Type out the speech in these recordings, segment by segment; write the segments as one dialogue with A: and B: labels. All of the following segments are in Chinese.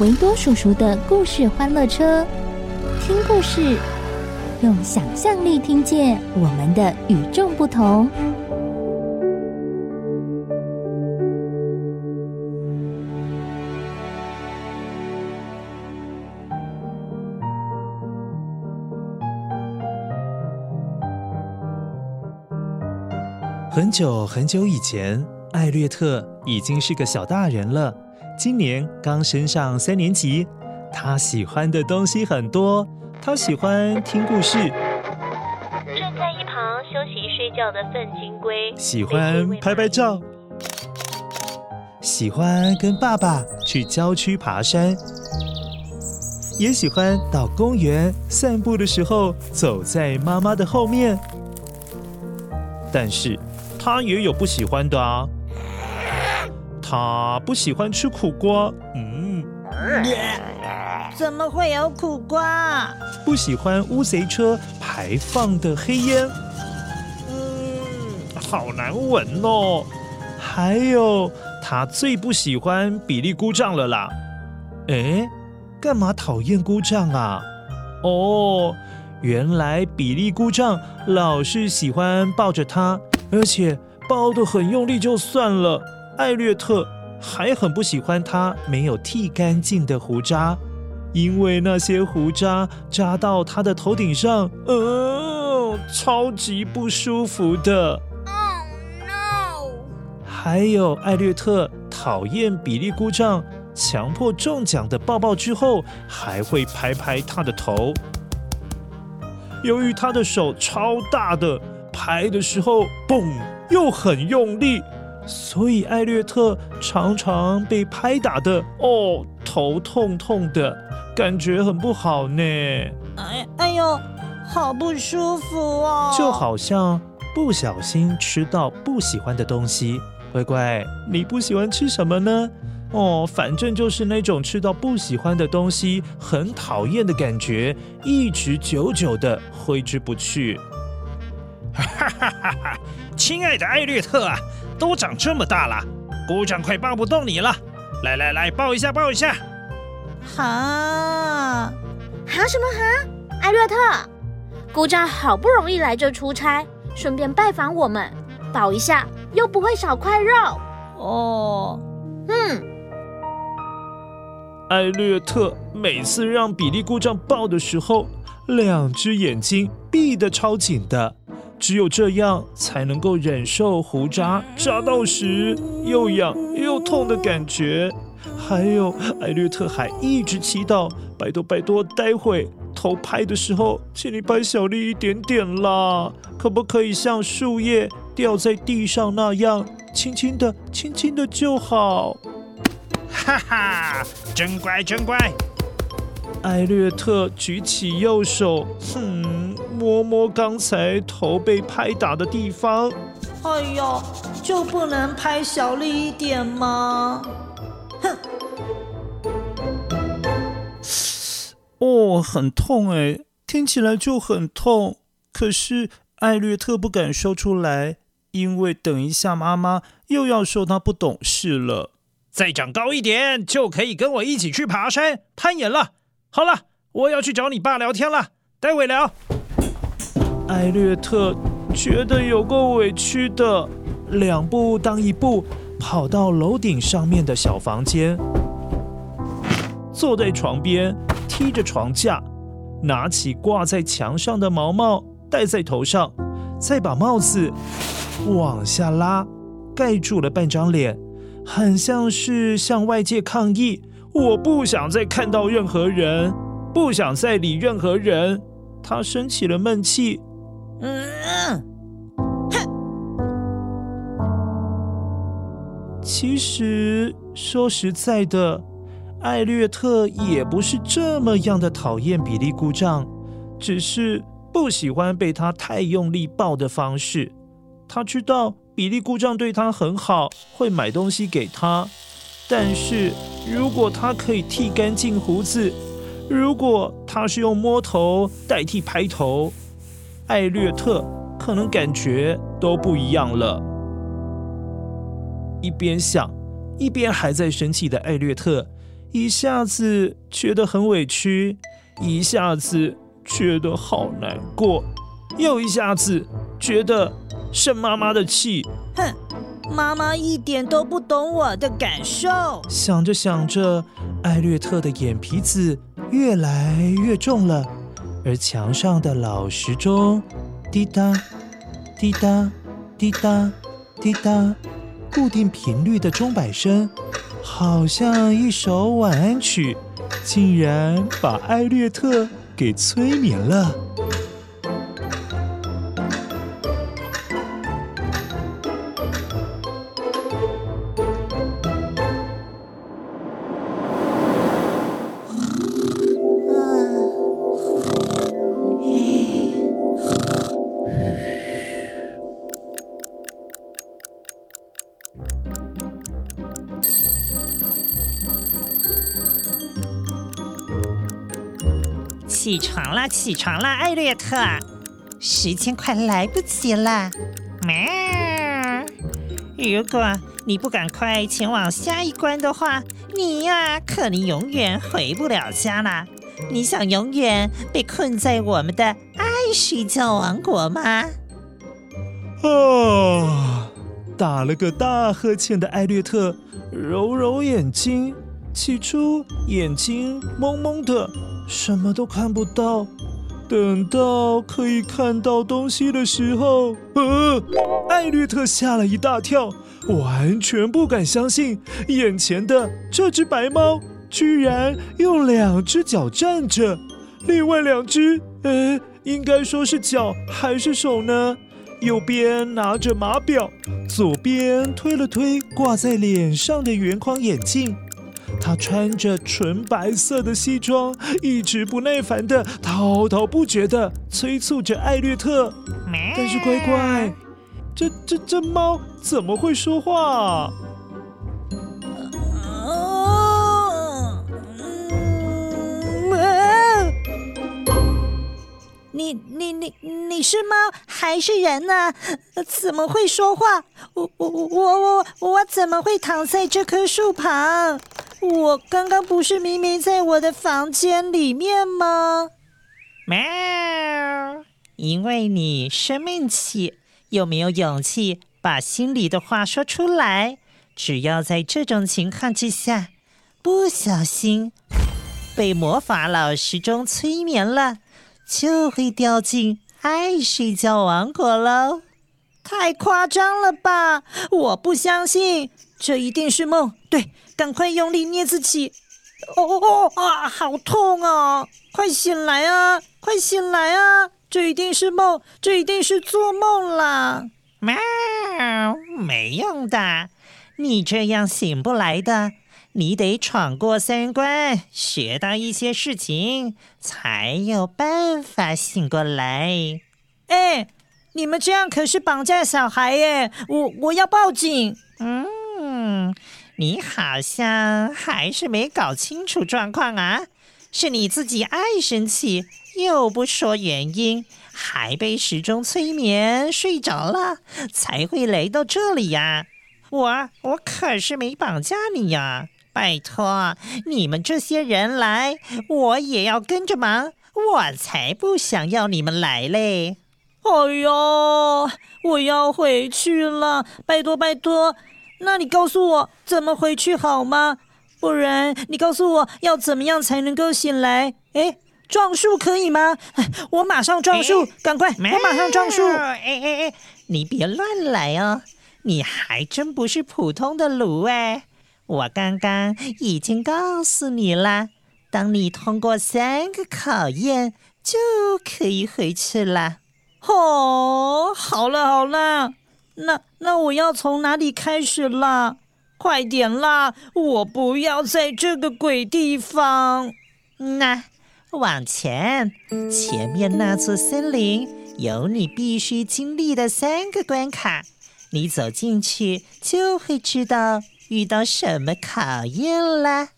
A: 维多叔叔的故事欢乐车，听故事，用想象力听见我们的与众不同。
B: 很久很久以前，艾略特已经是个小大人了。今年刚升上三年级，他喜欢的东西很多。他喜欢听故事，
C: 正在一旁休息睡觉的粪金龟
B: 喜欢拍拍照，喜欢跟爸爸去郊区爬山，也喜欢到公园散步的时候走在妈妈的后面。但是，他也有不喜欢的啊，他不喜欢吃苦瓜，嗯，
D: 怎么会有苦瓜？
B: 不喜欢乌贼车排放的黑烟，
D: 嗯，
B: 好难闻哦。还有，他最不喜欢比利姑丈了啦。哎，干嘛讨厌姑丈啊？哦，原来比利姑丈老是喜欢抱着他。而且抱得很用力就算了，艾略特还很不喜欢他没有剃干净的胡渣，因为那些胡渣扎到他的头顶上，呃，超级不舒服的。
D: Oh no！
B: 还有艾略特讨厌比利故障强迫中奖的抱抱之后，还会拍拍他的头。由于他的手超大的。拍的时候，嘣，又很用力，所以艾略特常常被拍打的哦，头痛痛的，感觉很不好呢。
D: 哎哎呦，好不舒服哦！
B: 就好像不小心吃到不喜欢的东西。乖乖，你不喜欢吃什么呢？哦，反正就是那种吃到不喜欢的东西，很讨厌的感觉，一直久久的挥之不去。
E: 哈哈哈哈！亲爱的艾略特啊，都长这么大了，姑丈快抱不动你了。来来来，抱一下，抱一下。
D: 哈？
C: 哈什么哈？艾略特，姑丈好不容易来这出差，顺便拜访我们，抱一下又不会少块肉。
D: 哦，
C: 嗯。
B: 艾略特每次让比利姑丈抱的时候，两只眼睛闭得超紧的。只有这样才能够忍受胡渣扎到时又痒又痛的感觉。还有，艾略特还一直祈祷，拜托拜托，待会头拍的时候，请你拍小力一点点啦，可不可以像树叶掉在地上那样，轻轻的，轻轻的就好。
E: 哈哈，真乖，真乖。
B: 艾略特举起右手，哼，摸摸刚才头被拍打的地方。
D: 哎呦，就不能拍小力一点吗？哼！
B: 哦，很痛哎，听起来就很痛。可是艾略特不敢说出来，因为等一下妈妈又要说他不懂事了。
E: 再长高一点，就可以跟我一起去爬山、攀岩了。好了，我要去找你爸聊天了，待会聊。
B: 艾略特觉得有够委屈的，两步当一步，跑到楼顶上面的小房间。坐在床边，踢着床架，拿起挂在墙上的毛毛戴在头上，再把帽子往下拉，盖住了半张脸，很像是向外界抗议：“我不想再看到任何人，不想再理任何人。”他生起了闷气。嗯。其实说实在的，艾略特也不是这么样的讨厌比利姑丈，只是不喜欢被他太用力抱的方式。他知道比利姑丈对他很好，会买东西给他，但是如果他可以剃干净胡子，如果他是用摸头代替拍头，艾略特可能感觉都不一样了。一边想，一边还在生气的艾略特，一下子觉得很委屈，一下子觉得好难过，又一下子觉得生妈妈的气。
D: 哼，妈妈一点都不懂我的感受。
F: 想着想着，艾略特的眼皮子越来越重了，而墙上的老时钟滴答滴答滴答滴答。固定频率的钟摆声，好像一首晚安曲，竟然把艾略特给催眠了。
G: 起床啦，起床啦，艾略特，时间快来不及了。喵！如果你不赶快前往下一关的话，你呀，可能永远回不了家了。你想永远被困在我们的爱睡觉王国吗？
F: 啊！打了个大呵欠的艾略特揉揉眼睛，起初眼睛蒙蒙的。什么都看不到，等到可以看到东西的时候，呃，艾略特吓了一大跳，完全不敢相信眼前的这只白猫居然用两只脚站着，另外两只，呃，应该说是脚还是手呢？右边拿着码表，左边推了推挂在脸上的圆框眼镜。他穿着纯白色的西装，一直不耐烦的滔滔不绝的催促着艾略特。但是乖乖，这这这猫怎么会说话？
D: 你你你你是猫还是人呢？怎么会说话？我我我我我怎么会躺在这棵树旁？我刚刚不是明明在我的房间里面吗？
G: 喵！因为你生闷气，又没有勇气把心里的话说出来，只要在这种情况之下，不小心被魔法老师钟催眠了，就会掉进爱睡觉王国喽。
D: 太夸张了吧！我不相信，这一定是梦。对。赶快用力捏自己！哦哦哦啊，好痛啊！快醒来啊！快醒来啊！这一定是梦，这一定是做梦啦！
G: 喵，没用的，你这样醒不来的。你得闯过三关，学到一些事情，才有办法醒过来。
D: 哎，你们这样可是绑架小孩耶！我我要报警！
G: 嗯。你好像还是没搞清楚状况啊！是你自己爱生气，又不说原因，还被时钟催眠睡着了，才会来到这里呀！我我可是没绑架你呀！拜托，你们这些人来，我也要跟着忙，我才不想要你们来嘞！
D: 哎呦，我要回去了，拜托拜托。那你告诉我怎么回去好吗？不然你告诉我要怎么样才能够醒来？哎，撞树可以吗？我马上撞树，赶快，我马上撞树！
G: 哎哎哎，你别乱来哦，你还真不是普通的卤哎！我刚刚已经告诉你啦，当你通过三个考验，就可以回去了。
D: 哦，好了好了，那那我要从哪里开始啦？快点啦！我不要在这个鬼地方。
G: 那往前，前面那座森林有你必须经历的三个关卡，你走进去就会知道遇到什么考验了。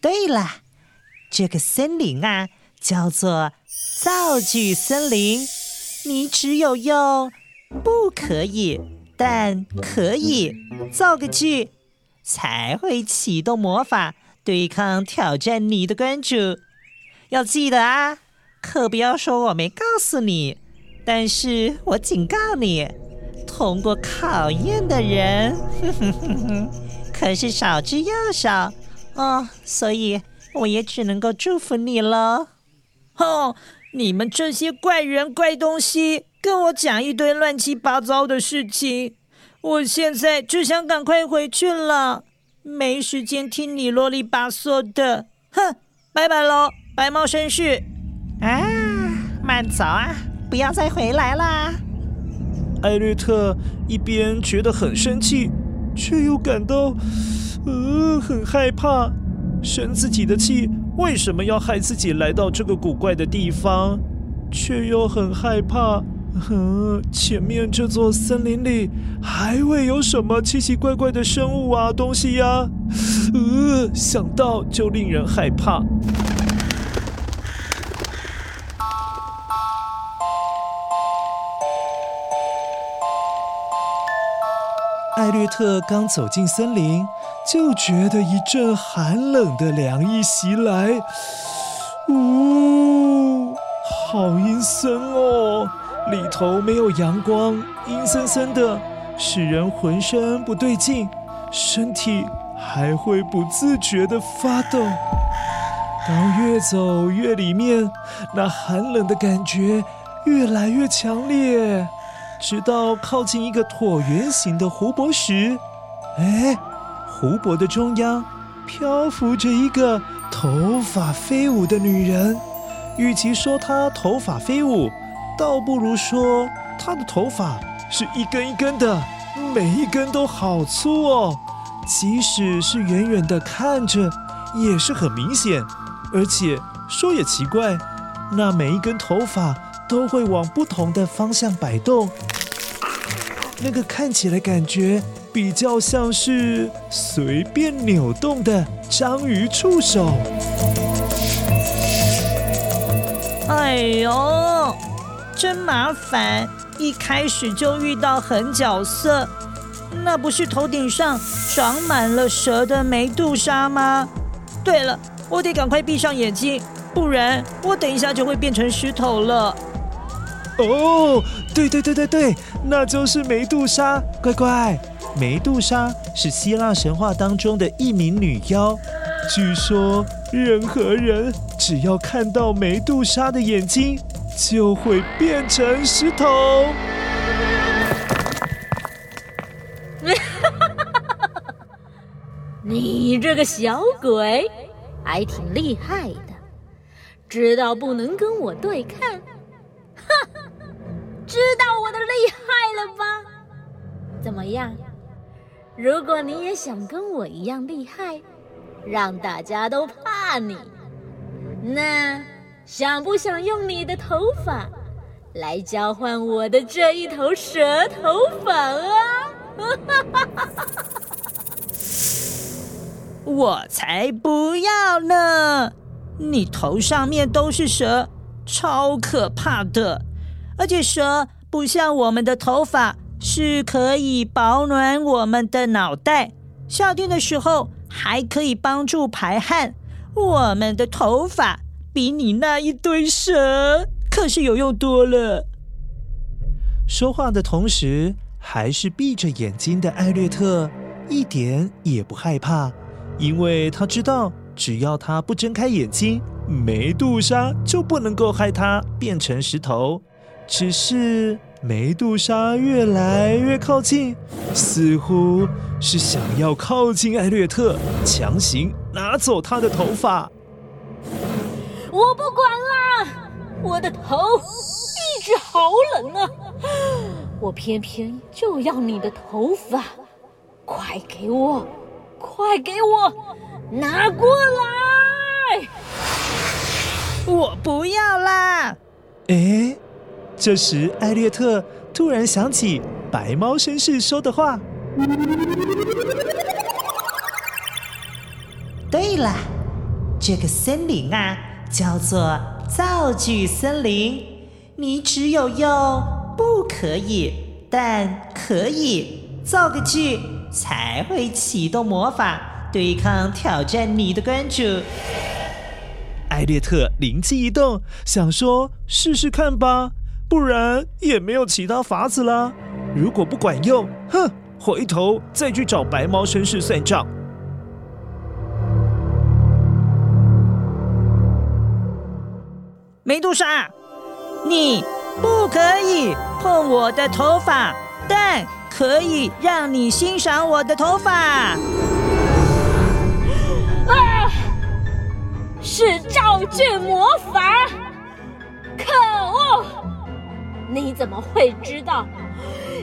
G: 对了，这个森林啊，叫做造句森林，你只有用“不可以”“但可以”造个句。才会启动魔法对抗挑战你的关主，要记得啊，可不要说我没告诉你。但是我警告你，通过考验的人，哼哼哼哼，可是少之又少哦。所以我也只能够祝福你了。
D: 哦，你们这些怪人怪东西，跟我讲一堆乱七八糟的事情。我现在就想赶快回去了，没时间听你啰里吧嗦的，哼，拜拜喽，白猫绅士。
G: 啊，慢走啊，不要再回来啦。
B: 艾略特一边觉得很生气，却又感到，呃，很害怕，生自己的气，为什么要害自己来到这个古怪的地方，却又很害怕。哼，前面这座森林里还会有什么奇奇怪怪的生物啊、东西呀、啊？呃，想到就令人害怕。艾略特刚走进森林，就觉得一阵寒冷的凉意袭来。呜，好阴森哦！里头没有阳光，阴森森的，使人浑身不对劲，身体还会不自觉地发抖。当越走越里面，那寒冷的感觉越来越强烈，直到靠近一个椭圆形的湖泊时，哎，湖泊的中央漂浮着一个头发飞舞的女人。与其说她头发飞舞，倒不如说，他的头发是一根一根的，每一根都好粗哦。即使是远远的看着，也是很明显。而且说也奇怪，那每一根头发都会往不同的方向摆动，那个看起来感觉比较像是随便扭动的章鱼触手。
D: 哎呦！真麻烦，一开始就遇到狠角色，那不是头顶上长满了蛇的梅杜莎吗？对了，我得赶快闭上眼睛，不然我等一下就会变成石头了。
B: 哦，对对对对对，那就是梅杜莎，乖乖，梅杜莎是希腊神话当中的一名女妖，据说任何人只要看到梅杜莎的眼睛，就会变成石头。
C: 你这个小鬼，还挺厉害的，知道不能跟我对抗，哼，知道我的厉害了吧？怎么样？如果你也想跟我一样厉害，让大家都怕你，那……想不想用你的头发来交换我的这一头蛇头发啊？
D: 我才不要呢！你头上面都是蛇，超可怕的。而且蛇不像我们的头发，是可以保暖我们的脑袋，夏天的时候还可以帮助排汗。我们的头发。比你那一堆蛇可是有用多了。
F: 说话的同时，还是闭着眼睛的艾略特一点也不害怕，
B: 因为他知道，只要他不睁开眼睛，梅杜莎就不能够害他变成石头。只是梅杜莎越来越靠近，似乎是想要靠近艾略特，强行拿走他的头发。
C: 我不管啦，我的头一直好冷啊！我偏偏就要你的头发，快给我！快给我拿过来！
D: 我不要啦！
B: 哎，这时艾略特突然想起白猫绅士说的话。
G: 对了，这个森林啊，叫做造句森林。你只有用“不可以”，但可以造个句。才会启动魔法对抗挑战你的关主。
B: 艾略特灵机一动，想说试试看吧，不然也没有其他法子了。如果不管用，哼，回头再去找白猫绅士算账。
D: 梅杜莎，你不可以碰我的头发，但。可以让你欣赏我的头发。啊！
C: 是造句魔法！可恶！你怎么会知道？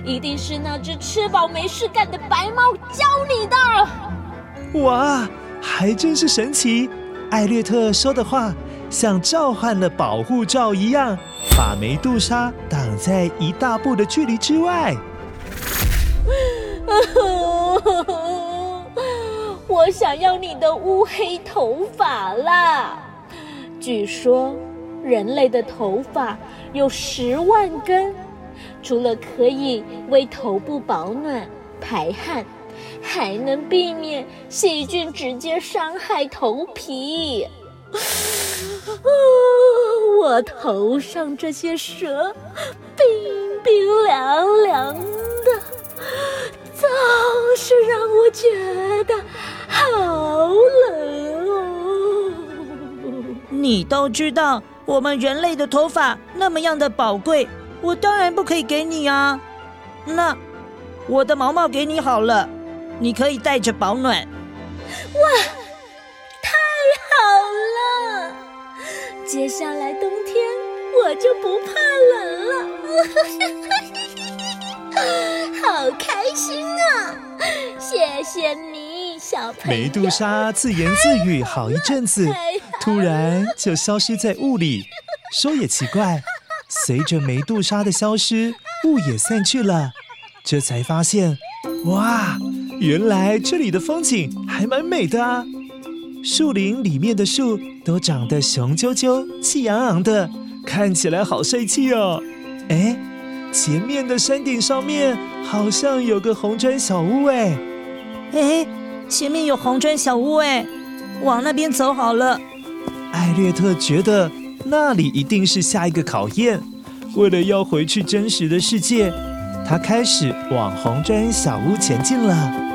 C: 一定是那只吃饱没事干的白猫教你的。
B: 哇，还真是神奇！艾略特说的话像召唤了保护罩一样，把梅杜莎挡在一大步的距离之外。
C: 我想要你的乌黑头发啦！据说人类的头发有十万根，除了可以为头部保暖、排汗，还能避免细菌直接伤害头皮。我头上这些蛇，冰冰凉凉的。总是让我觉得好冷哦。
D: 你都知道我们人类的头发那么样的宝贵，我当然不可以给你啊。那我的毛毛给你好了，你可以带着保暖。
C: 哇，接下来冬天我就不怕冷了。好开心啊！谢谢你，小朋友。
B: 梅杜莎自言自语好一阵子，突然就消失在雾里。说也奇怪，随着梅杜莎的消失，雾也散去了。这才发现，哇，原来这里的风景还蛮美的啊！树林里面的树都长得雄赳赳、气昂昂的，看起来好帅气哦。哎。前面的山顶上面好像有个红砖小屋哎，
D: 哎，前面有红砖小屋哎，往那边走好了。
B: 艾略特觉得那里一定是下一个考验，为了要回去真实的世界，他开始往红砖小屋前进了。